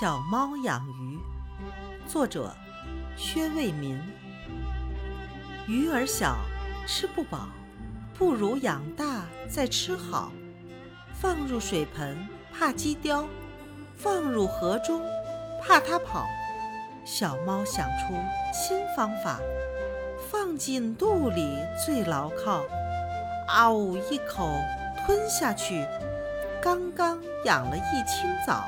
小猫养鱼，作者薛卫民。鱼儿小，吃不饱，不如养大再吃好。放入水盆怕鸡叼，放入河中怕它跑。小猫想出新方法，放进肚里最牢靠。啊呜一口吞下去，刚刚养了一清早。